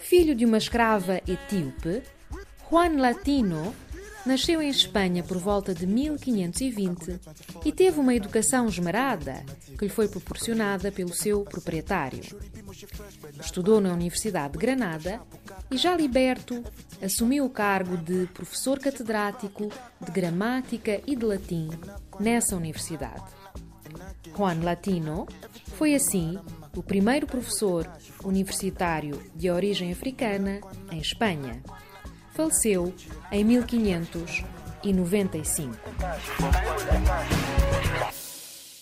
Filho de uma escrava etíope, Juan Latino nasceu em Espanha por volta de 1520 e teve uma educação esmerada que lhe foi proporcionada pelo seu proprietário. Estudou na Universidade de Granada e, já liberto, assumiu o cargo de professor catedrático de gramática e de latim nessa universidade. Juan Latino foi, assim, o primeiro professor universitário de origem africana em Espanha. Faleceu em 1595.